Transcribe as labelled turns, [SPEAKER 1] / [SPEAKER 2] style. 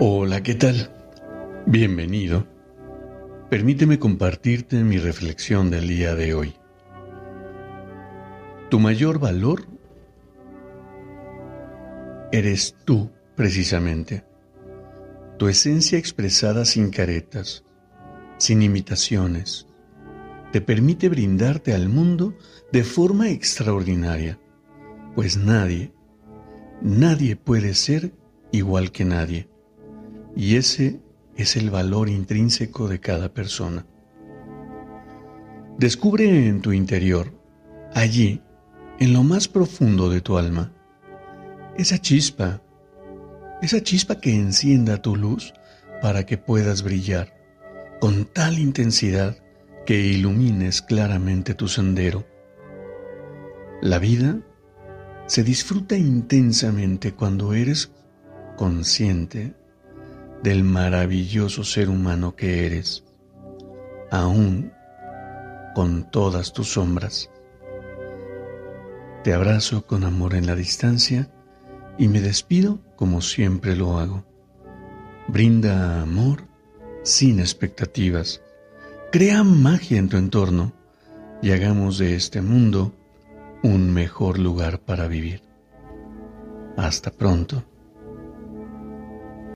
[SPEAKER 1] Hola, ¿qué tal? Bienvenido. Permíteme compartirte mi reflexión del día de hoy. Tu mayor valor eres tú, precisamente. Tu esencia expresada sin caretas, sin imitaciones, te permite brindarte al mundo de forma extraordinaria, pues nadie, nadie puede ser igual que nadie. Y ese es el valor intrínseco de cada persona. Descubre en tu interior, allí, en lo más profundo de tu alma, esa chispa, esa chispa que encienda tu luz para que puedas brillar con tal intensidad que ilumines claramente tu sendero. La vida se disfruta intensamente cuando eres consciente del maravilloso ser humano que eres, aún con todas tus sombras. Te abrazo con amor en la distancia y me despido como siempre lo hago. Brinda amor sin expectativas. Crea magia en tu entorno y hagamos de este mundo un mejor lugar para vivir. Hasta pronto.